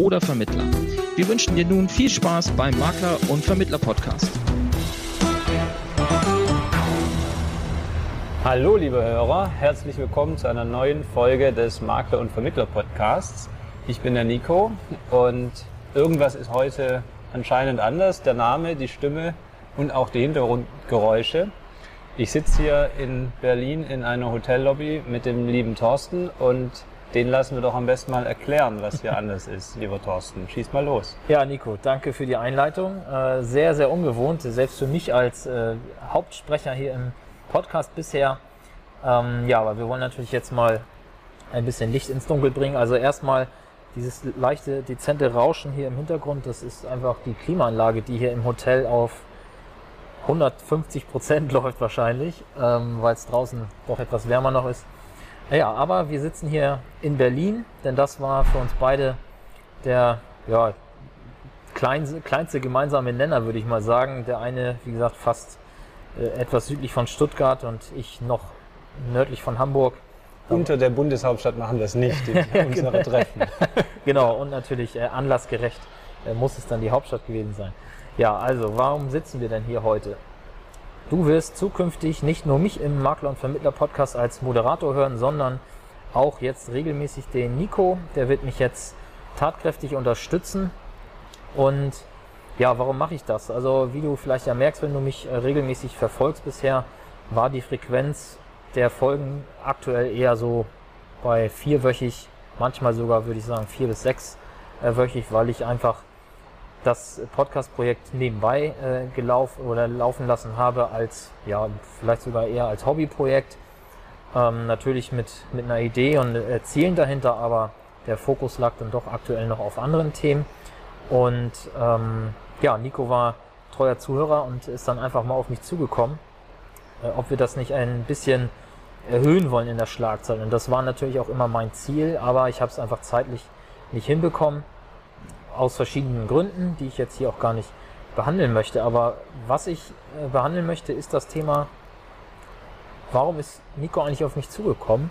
oder Vermittler. Wir wünschen dir nun viel Spaß beim Makler- und Vermittler-Podcast. Hallo liebe Hörer, herzlich willkommen zu einer neuen Folge des Makler- und Vermittler-Podcasts. Ich bin der Nico und irgendwas ist heute anscheinend anders. Der Name, die Stimme und auch die Hintergrundgeräusche. Ich sitze hier in Berlin in einer Hotellobby mit dem lieben Thorsten und den lassen wir doch am besten mal erklären, was hier anders ist, lieber Thorsten. Schieß mal los. Ja, Nico, danke für die Einleitung. Äh, sehr, sehr ungewohnt, selbst für mich als äh, Hauptsprecher hier im Podcast bisher. Ähm, ja, aber wir wollen natürlich jetzt mal ein bisschen Licht ins Dunkel bringen. Also erstmal dieses leichte, dezente Rauschen hier im Hintergrund, das ist einfach die Klimaanlage, die hier im Hotel auf 150 Prozent läuft wahrscheinlich, ähm, weil es draußen doch etwas wärmer noch ist. Ja, aber wir sitzen hier in Berlin, denn das war für uns beide der ja, kleinste, kleinste gemeinsame Nenner, würde ich mal sagen. Der eine, wie gesagt, fast äh, etwas südlich von Stuttgart und ich noch nördlich von Hamburg. Unter der Bundeshauptstadt machen wir es nicht, unsere Treffen. genau, und natürlich äh, anlassgerecht äh, muss es dann die Hauptstadt gewesen sein. Ja, also warum sitzen wir denn hier heute? Du wirst zukünftig nicht nur mich im Makler- und Vermittler-Podcast als Moderator hören, sondern auch jetzt regelmäßig den Nico. Der wird mich jetzt tatkräftig unterstützen. Und ja, warum mache ich das? Also wie du vielleicht ja merkst, wenn du mich äh, regelmäßig verfolgst bisher, war die Frequenz der Folgen aktuell eher so bei vierwöchig, manchmal sogar würde ich sagen vier bis sechs äh, wöchig, weil ich einfach das Podcast-Projekt nebenbei äh, gelaufen oder laufen lassen habe als, ja, vielleicht sogar eher als Hobbyprojekt. Ähm, natürlich mit, mit einer Idee und äh, Zielen dahinter, aber der Fokus lag dann doch aktuell noch auf anderen Themen. Und ähm, ja, Nico war treuer Zuhörer und ist dann einfach mal auf mich zugekommen, äh, ob wir das nicht ein bisschen erhöhen wollen in der Schlagzahl. Und das war natürlich auch immer mein Ziel, aber ich habe es einfach zeitlich nicht hinbekommen aus verschiedenen Gründen, die ich jetzt hier auch gar nicht behandeln möchte. Aber was ich äh, behandeln möchte, ist das Thema, warum ist Nico eigentlich auf mich zugekommen?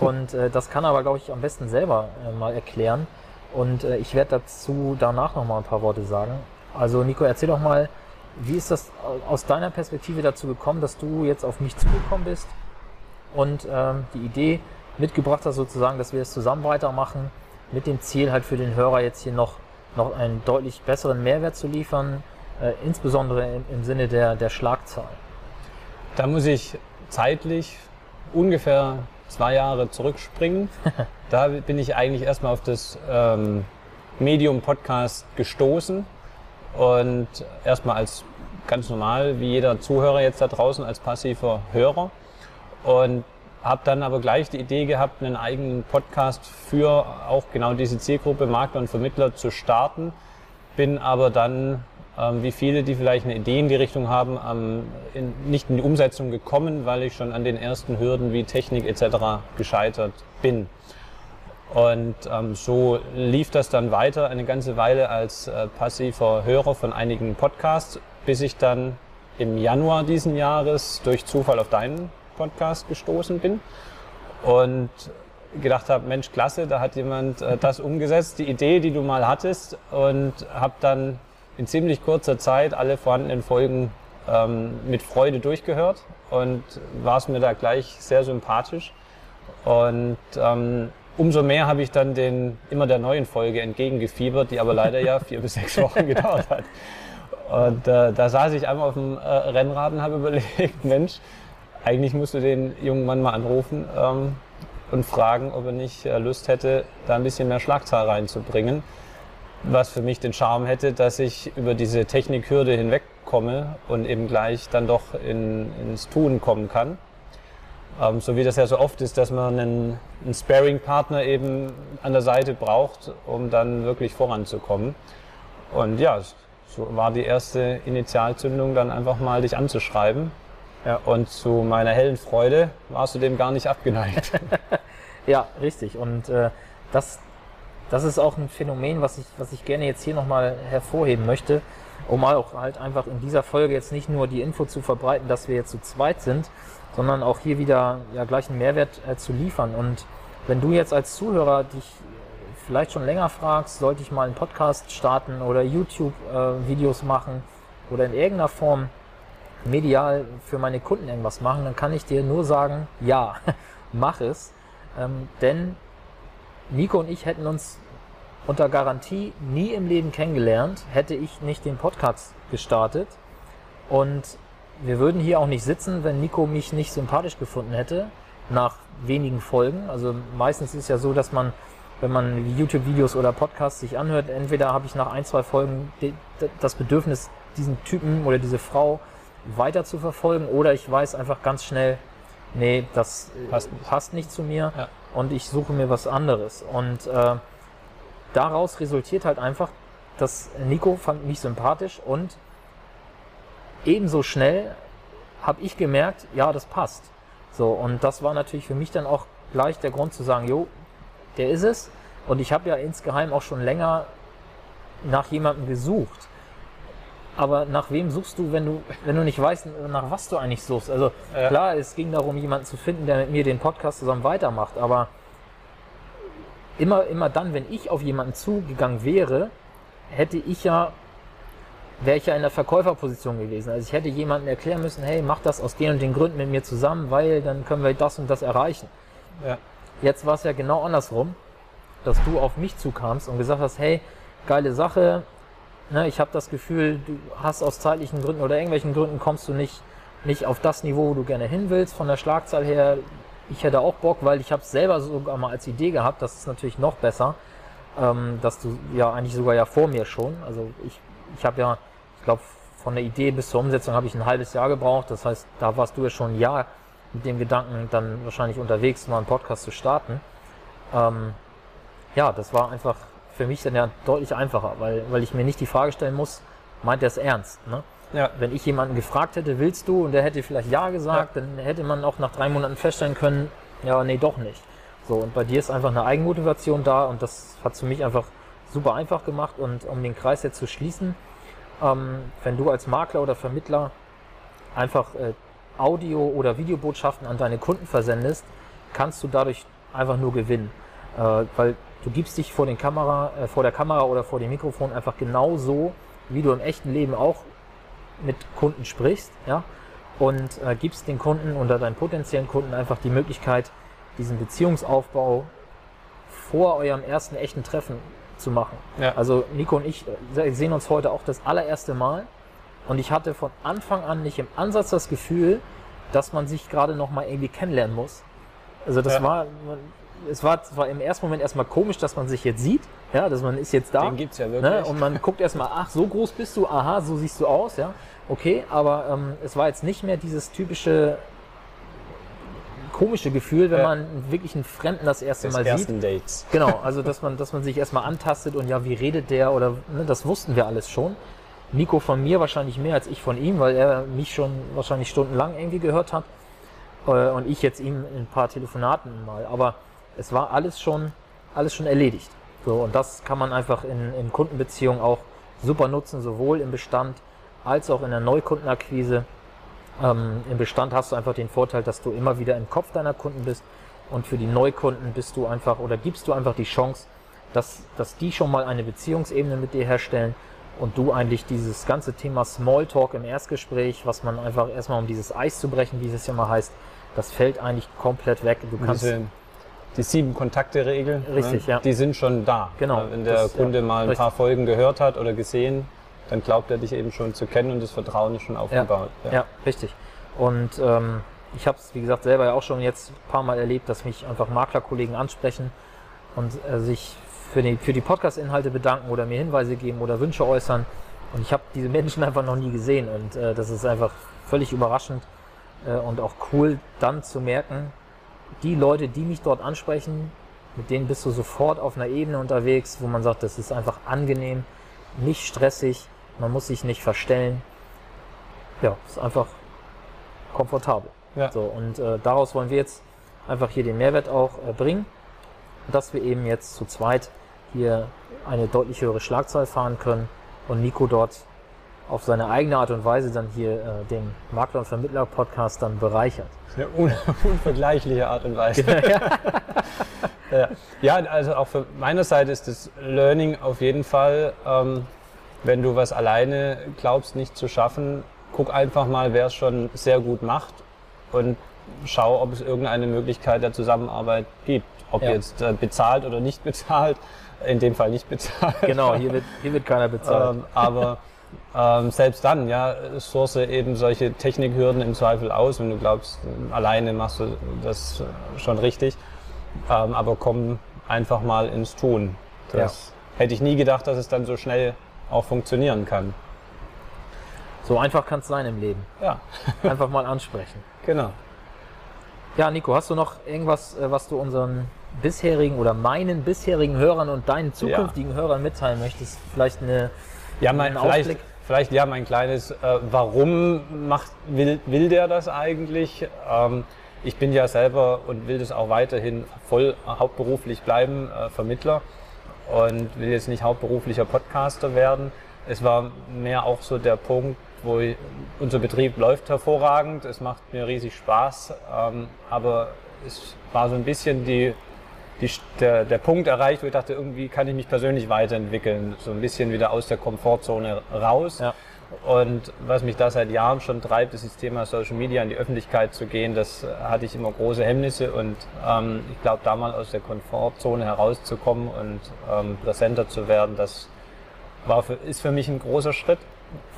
Und äh, das kann er aber, glaube ich, am besten selber äh, mal erklären. Und äh, ich werde dazu danach noch mal ein paar Worte sagen. Also Nico, erzähl doch mal, wie ist das aus deiner Perspektive dazu gekommen, dass du jetzt auf mich zugekommen bist und ähm, die Idee mitgebracht hast, sozusagen, dass wir es zusammen weitermachen, mit dem Ziel halt für den Hörer jetzt hier noch noch einen deutlich besseren Mehrwert zu liefern, äh, insbesondere im, im, Sinne der, der Schlagzahl? Da muss ich zeitlich ungefähr zwei Jahre zurückspringen. da bin ich eigentlich erstmal auf das ähm, Medium Podcast gestoßen und erstmal als ganz normal, wie jeder Zuhörer jetzt da draußen, als passiver Hörer. Und habe dann aber gleich die Idee gehabt, einen eigenen Podcast für auch genau diese Zielgruppe Makler und Vermittler zu starten. Bin aber dann, ähm, wie viele, die vielleicht eine Idee in die Richtung haben, ähm, in, nicht in die Umsetzung gekommen, weil ich schon an den ersten Hürden wie Technik etc. gescheitert bin. Und ähm, so lief das dann weiter eine ganze Weile als äh, passiver Hörer von einigen Podcasts, bis ich dann im Januar diesen Jahres durch Zufall auf deinen Podcast gestoßen bin und gedacht habe, Mensch, klasse, da hat jemand äh, das umgesetzt, die Idee, die du mal hattest und habe dann in ziemlich kurzer Zeit alle vorhandenen Folgen ähm, mit Freude durchgehört und war es mir da gleich sehr sympathisch und ähm, umso mehr habe ich dann den immer der neuen Folge entgegengefiebert, die aber leider ja vier bis sechs Wochen gedauert hat. Und äh, da saß ich einmal auf dem äh, Rennrad und habe überlegt, Mensch, eigentlich musst du den jungen Mann mal anrufen ähm, und fragen, ob er nicht äh, Lust hätte, da ein bisschen mehr Schlagzahl reinzubringen. Was für mich den Charme hätte, dass ich über diese Technikhürde hinwegkomme und eben gleich dann doch in, ins Tun kommen kann. Ähm, so wie das ja so oft ist, dass man einen, einen Sparing-Partner eben an der Seite braucht, um dann wirklich voranzukommen. Und ja, so war die erste Initialzündung dann einfach mal dich anzuschreiben. Ja. Und zu meiner hellen Freude warst du dem gar nicht abgeneigt. Ja, richtig. Und äh, das, das ist auch ein Phänomen, was ich, was ich gerne jetzt hier nochmal hervorheben möchte, um mal auch halt einfach in dieser Folge jetzt nicht nur die Info zu verbreiten, dass wir jetzt zu zweit sind, sondern auch hier wieder ja gleich einen Mehrwert äh, zu liefern. Und wenn du jetzt als Zuhörer dich vielleicht schon länger fragst, sollte ich mal einen Podcast starten oder YouTube-Videos machen oder in irgendeiner Form medial für meine Kunden irgendwas machen, dann kann ich dir nur sagen, ja, mach es. Ähm, denn Nico und ich hätten uns unter Garantie nie im Leben kennengelernt, hätte ich nicht den Podcast gestartet. Und wir würden hier auch nicht sitzen, wenn Nico mich nicht sympathisch gefunden hätte, nach wenigen Folgen. Also meistens ist ja so, dass man, wenn man YouTube-Videos oder Podcasts sich anhört, entweder habe ich nach ein, zwei Folgen das Bedürfnis, diesen Typen oder diese Frau weiter zu verfolgen, oder ich weiß einfach ganz schnell, nee, das äh, Passt nicht. passt nicht zu mir Ja. und ich suche mir was anderes. Und äh, daraus resultiert halt einfach, dass Nico fand mich sympathisch und ebenso schnell habe ich gemerkt, ja, das passt. So, und das war natürlich für mich dann auch gleich der Grund zu sagen, jo, der ist es. Und ich habe ja insgeheim auch schon länger nach jemandem gesucht. Aber nach wem suchst du, wenn du, wenn du nicht weißt, nach was du eigentlich suchst? Also Ja. klar, es ging darum, jemanden zu finden, der mit mir den Podcast zusammen weitermacht. Aber immer, immer dann, wenn ich auf jemanden zugegangen wäre, hätte ich ja, wäre ich ja in der Verkäuferposition gewesen. Also ich hätte jemandem erklären müssen, hey, mach das aus den und den Gründen mit mir zusammen, weil dann können wir das und das erreichen. ja. Jetzt war es ja genau andersrum, dass du auf mich zukamst und gesagt hast, hey, geile Sache, ne, ich habe das Gefühl, du hast aus zeitlichen Gründen oder irgendwelchen Gründen kommst du nicht, nicht auf das Niveau, wo du gerne hin willst, von der Schlagzahl her. Ich hätte auch Bock, weil ich habe es selber sogar mal als Idee gehabt, das ist natürlich noch besser, ähm, dass du ja eigentlich sogar ja vor mir schon, also ich, ich habe ja, ich glaube, von der Idee bis zur Umsetzung habe ich ein halbes Jahr gebraucht, das heißt, da warst du ja schon ein Jahr mit dem Gedanken dann wahrscheinlich unterwegs, mal einen Podcast zu starten. Ähm, ja, das war einfach für mich dann ja deutlich einfacher, weil, weil ich mir nicht die Frage stellen muss, meint er es ernst? Ne? Ja. Wenn ich jemanden gefragt hätte, willst du, und der hätte vielleicht Ja gesagt, dann hätte man auch nach drei Monaten feststellen können, ja, nee, doch nicht. So, und bei dir ist einfach eine Eigenmotivation da und das hat für mich einfach super einfach gemacht. Und um den Kreis jetzt zu schließen, ähm, wenn du als Makler oder Vermittler einfach äh, Audio- oder Videobotschaften an deine Kunden versendest, kannst du dadurch einfach nur gewinnen. Äh, weil du gibst dich vor, den Kamera, äh, vor der Kamera oder vor dem Mikrofon einfach genauso, wie du im echten Leben auch mit Kunden sprichst, ja, und äh, gibst den Kunden oder deinen potenziellen Kunden einfach die Möglichkeit, diesen Beziehungsaufbau vor eurem ersten echten Treffen zu machen. Ja. Also Nico und ich äh, sehen uns heute auch das allererste Mal und ich hatte von Anfang an nicht im Ansatz das Gefühl, dass man sich gerade noch mal irgendwie kennenlernen muss. Also das Ja. war, es war zwar im ersten Moment erstmal komisch, dass man sich jetzt sieht, ja, dass man ist jetzt da. Den gibt's ja wirklich. Ne? Und man guckt erstmal, ach, so groß bist du, aha, so siehst du aus, ja. Okay, aber ähm, es war jetzt nicht mehr dieses typische komische Gefühl, wenn Ja. man wirklich einen Fremden das erste des Mal sieht. ersten Dates. Genau, also dass man, dass man sich erstmal antastet und ja, wie redet der oder ne, das wussten wir alles schon. Nico von mir wahrscheinlich mehr als ich von ihm, weil er mich schon wahrscheinlich stundenlang irgendwie gehört hat. Äh, und ich jetzt ihm in ein paar Telefonaten mal. Aber es war alles schon, alles schon erledigt. So, und das kann man einfach in, in Kundenbeziehungen auch super nutzen, sowohl im Bestand als auch in der Neukundenakquise. Ähm, Im Bestand hast du einfach den Vorteil, dass du immer wieder im Kopf deiner Kunden bist und für die Neukunden bist du einfach oder gibst du einfach die Chance, dass, dass die schon mal eine Beziehungsebene mit dir herstellen und du eigentlich dieses ganze Thema Smalltalk im Erstgespräch, was man einfach erstmal um dieses Eis zu brechen, wie es ja mal heißt, das fällt eigentlich komplett weg. Du kannst Diese, die sieben Kontakte-Regel, Richtig, ne, ja. die sind schon da. Genau, Wenn der das- Kunde ja, mal ein richtig. paar Folgen gehört hat oder gesehen, dann glaubt er dich eben schon zu kennen und das Vertrauen ist schon aufgebaut. Ja, richtig. Und ähm, ich habe es, wie gesagt, selber ja auch schon jetzt ein paar Mal erlebt, dass mich einfach Maklerkollegen ansprechen und äh, sich für die, für die Podcast-Inhalte bedanken oder mir Hinweise geben oder Wünsche äußern. Und ich habe diese Menschen einfach noch nie gesehen. Und äh, das ist einfach völlig überraschend äh, und auch cool, dann zu merken, die Leute, die mich dort ansprechen, mit denen bist du sofort auf einer Ebene unterwegs, wo man sagt, das ist einfach angenehm, nicht stressig, man muss sich nicht verstellen. Ja, ist einfach komfortabel. Ja. So, und äh, daraus wollen wir jetzt einfach hier den Mehrwert auch äh, bringen, dass wir eben jetzt zu zweit hier eine deutlich höhere Schlagzahl fahren können und Nico dort auf seine eigene Art und Weise dann hier äh, den Makler- und Vermittler-Podcast dann bereichert. Eine un unvergleichliche Art und Weise. ja. ja, also auch von meiner Seite ist das Learning auf jeden Fall, ähm, wenn du was alleine glaubst nicht zu schaffen, guck einfach mal, wer es schon sehr gut macht und schau, ob es irgendeine Möglichkeit der Zusammenarbeit gibt. Ob Ja. jetzt äh, bezahlt oder nicht bezahlt, in dem Fall nicht bezahlt. Genau, hier wird, hier wird keiner bezahlt. Ähm, aber ähm, selbst dann, ja, source eben solche Technikhürden im Zweifel aus, wenn du glaubst, alleine machst du das schon richtig. Ähm, aber komm einfach mal ins Tun. Das hätte ich nie gedacht, dass es dann so schnell auch funktionieren kann. so einfach kann es sein im Leben. Ja, Einfach mal ansprechen. genau. Ja, Nico, hast du noch irgendwas, äh, was du unseren bisherigen oder meinen bisherigen Hörern und deinen zukünftigen Hörern mitteilen möchtest? Vielleicht eine, Ja, mein, vielleicht, Ausblick? vielleicht ja mein kleines, äh, warum macht, will, will der das eigentlich? Ähm, ich bin ja selber und will das auch weiterhin voll hauptberuflich bleiben, äh, Vermittler und will jetzt nicht hauptberuflicher Podcaster werden. Es war mehr auch so der Punkt, wo ich, unser Betrieb läuft hervorragend, es macht mir riesig Spaß, ähm, aber es war so ein bisschen die, die, der, der Punkt erreicht, wo ich dachte, irgendwie kann ich mich persönlich weiterentwickeln, so ein bisschen wieder aus der Komfortzone raus. Ja. Und was mich da seit Jahren schon treibt, ist das Thema Social Media in die Öffentlichkeit zu gehen. Das hatte ich immer große Hemmnisse und ähm, ich glaube, da mal aus der Komfortzone herauszukommen und ähm, präsenter zu werden, das war für, ist für mich ein großer Schritt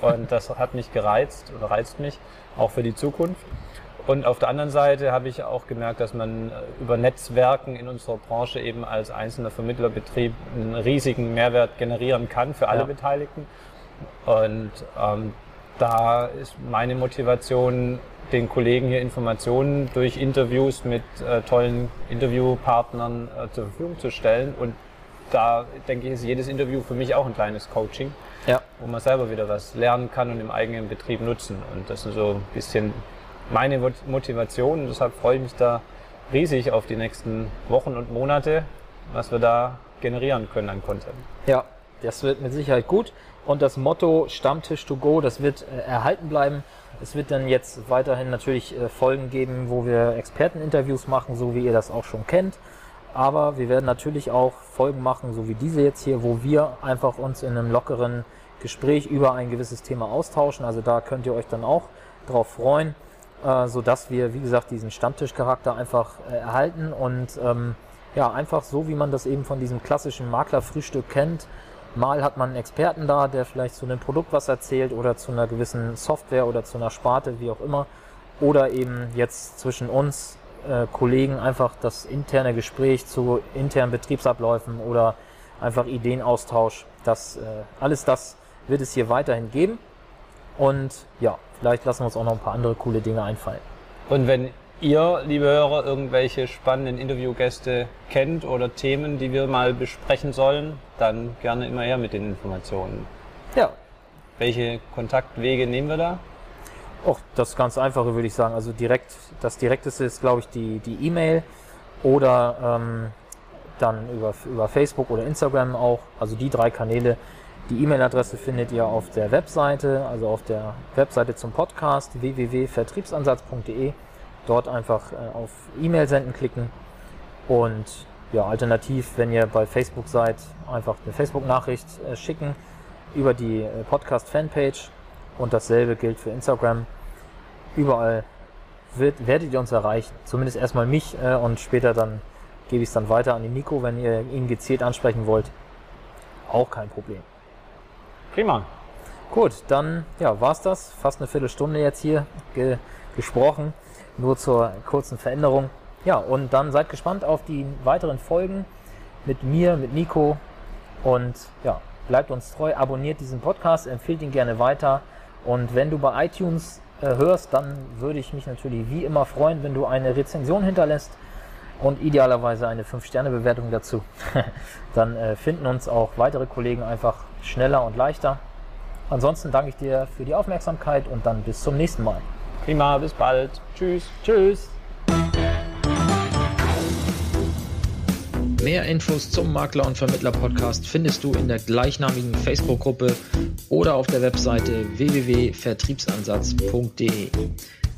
und das hat mich gereizt oder reizt mich auch für die Zukunft. Und auf der anderen Seite habe ich auch gemerkt, dass man äh, über Netzwerken in unserer Branche eben als einzelner Vermittlerbetrieb einen riesigen Mehrwert generieren kann für alle Ja. Beteiligten. Und ähm, da ist meine Motivation, den Kollegen hier Informationen durch Interviews mit äh, tollen Interviewpartnern äh, zur Verfügung zu stellen. Und da denke ich, ist jedes Interview für mich auch ein kleines Coaching, Ja. wo man selber wieder was lernen kann und im eigenen Betrieb nutzen. Und das ist so ein bisschen meine Mot- Motivation. Und deshalb freue ich mich da riesig auf die nächsten Wochen und Monate, was wir da generieren können an Content. Ja, das wird mit Sicherheit gut. Und das Motto Stammtisch to go, das wird äh, erhalten bleiben. Es wird dann jetzt weiterhin natürlich äh, Folgen geben, wo wir Experteninterviews machen, so wie ihr das auch schon kennt. Aber wir werden natürlich auch Folgen machen, so wie diese jetzt hier, wo wir einfach uns in einem lockeren Gespräch über ein gewisses Thema austauschen. Also da könnt ihr euch dann auch drauf freuen, äh, so dass wir, wie gesagt, diesen Stammtischcharakter einfach äh, erhalten und ähm, ja, einfach so, wie man das eben von diesem klassischen Maklerfrühstück kennt. Mal hat man einen Experten da, der vielleicht zu einem Produkt was erzählt oder zu einer gewissen Software oder zu einer Sparte, wie auch immer. Oder eben jetzt zwischen uns äh, Kollegen einfach das interne Gespräch zu internen Betriebsabläufen oder einfach Ideenaustausch. Das, äh, alles das wird es hier weiterhin geben. Und ja, vielleicht lassen wir uns auch noch ein paar andere coole Dinge einfallen. Und wenn ihr, liebe Hörer, irgendwelche spannenden Interviewgäste kennt oder Themen, die wir mal besprechen sollen, dann gerne immer her mit den Informationen. Ja, Welche Kontaktwege nehmen wir da? Auch das ganz einfache würde ich sagen. Also direkt, das direkteste ist, glaube ich, die die E-Mail oder ähm, dann über, über Facebook oder Instagram auch. Also die drei Kanäle. Die E-Mail-Adresse findet ihr auf der Webseite, also auf der Webseite zum Podcast www.vertriebsansatz.de. Dort einfach äh, auf E-Mail senden klicken und ja, alternativ, wenn ihr bei Facebook seid, einfach eine Facebook-Nachricht äh, schicken über die äh, Podcast-Fanpage und dasselbe gilt für Instagram. Überall wird, werdet ihr uns erreichen. Zumindest erstmal mich und später dann gebe ich es dann weiter an den Nico, wenn ihr ihn gezielt ansprechen wollt. Auch kein Problem. Prima. Gut, dann ja, war's das. Fast eine Viertelstunde jetzt hier ge gesprochen. Nur zur kurzen Veränderung. Ja, und dann seid gespannt auf die weiteren Folgen mit mir, mit Nico. Und ja, bleibt uns treu, abonniert diesen Podcast, empfiehlt ihn gerne weiter. Und wenn du bei iTunes äh, hörst, dann würde ich mich natürlich wie immer freuen, wenn du eine Rezension hinterlässt und idealerweise eine 5-Sterne-Bewertung dazu. dann äh, finden uns auch weitere Kollegen einfach schneller und leichter. Ansonsten danke ich dir für die Aufmerksamkeit und dann bis zum nächsten Mal. Prima, bis bald. Tschüss. Tschüss. Mehr Infos zum Makler und Vermittler Podcast findest du in der gleichnamigen Facebook-Gruppe oder auf der Webseite www.vertriebsansatz.de.